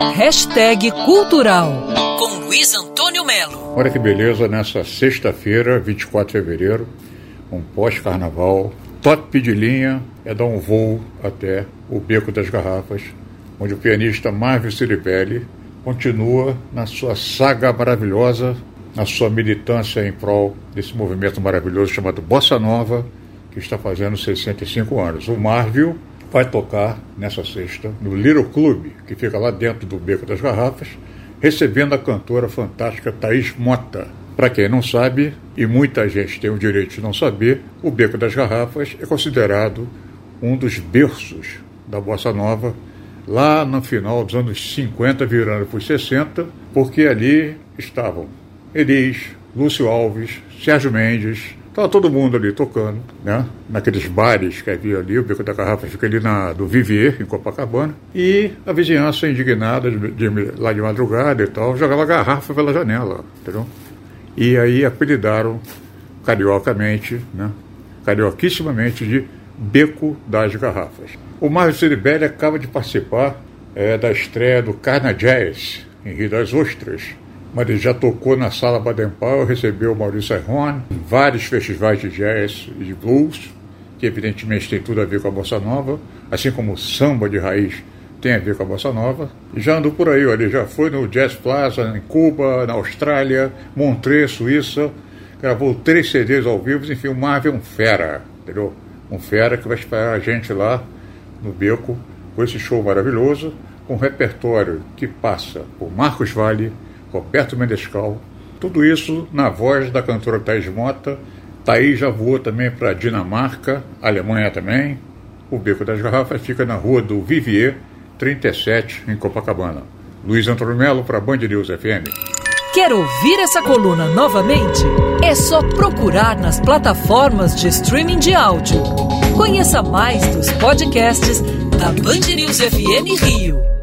Hashtag Cultural com Luiz Antônio Melo. Olha que beleza, nessa sexta-feira, 24 de fevereiro, um pós-carnaval, top de linha é dar um voo até o Beco das Garrafas, onde o pianista Marvin Ciripelli continua na sua saga maravilhosa, na sua militância em prol desse movimento maravilhoso chamado Bossa Nova, que está fazendo 65 anos. O Marvin vai tocar nessa sexta no Little Club, que fica lá dentro do Beco das Garrafas, recebendo a cantora fantástica Thaís Mota. Para quem não sabe, e muita gente tem o direito de não saber, o Beco das Garrafas é considerado um dos berços da bossa nova, lá no final dos anos 50, virando para os 60, porque ali estavam Elis, Lúcio Alves, Sérgio Mendes, Estava todo mundo ali tocando, né? Naqueles bares que havia ali, o Beco da Garrafa fica ali na, do Vivier, em Copacabana. E a vizinhança indignada, de, de, lá de madrugada e tal, jogava garrafa pela janela, entendeu? E aí apelidaram cariocamente, né? Carioquissimamente de Beco das Garrafas. O Mário Ciribelli acaba de participar é, da estreia do Carna Jazz, em Rio das Ostras, mas ele já tocou na Sala Baden Powell, recebeu o Maurício Aron, vários festivais de jazz e de blues, que evidentemente tem tudo a ver com a bossa nova, assim como o samba de raiz tem a ver com a bossa nova. E já andou por aí, olha, já foi no Jazz Plaza, em Cuba, na Austrália, Montreux, Suíça, gravou três CDs ao vivo, enfim, o Marvel é um fera, entendeu? Um fera que vai esperar a gente lá no Beco com esse show maravilhoso, com um repertório que passa por Marcos Vale, Roberto Mendescal, tudo isso na voz da cantora Thais Mota. Thaís já voou também para Dinamarca, Alemanha também. O Beco das Garrafas fica na rua do Vivier, 37, em Copacabana. Luiz Antônio Melo para Band News FM. Quer ouvir essa coluna novamente? É só procurar nas plataformas de streaming de áudio. Conheça mais dos podcasts da Band News FM Rio.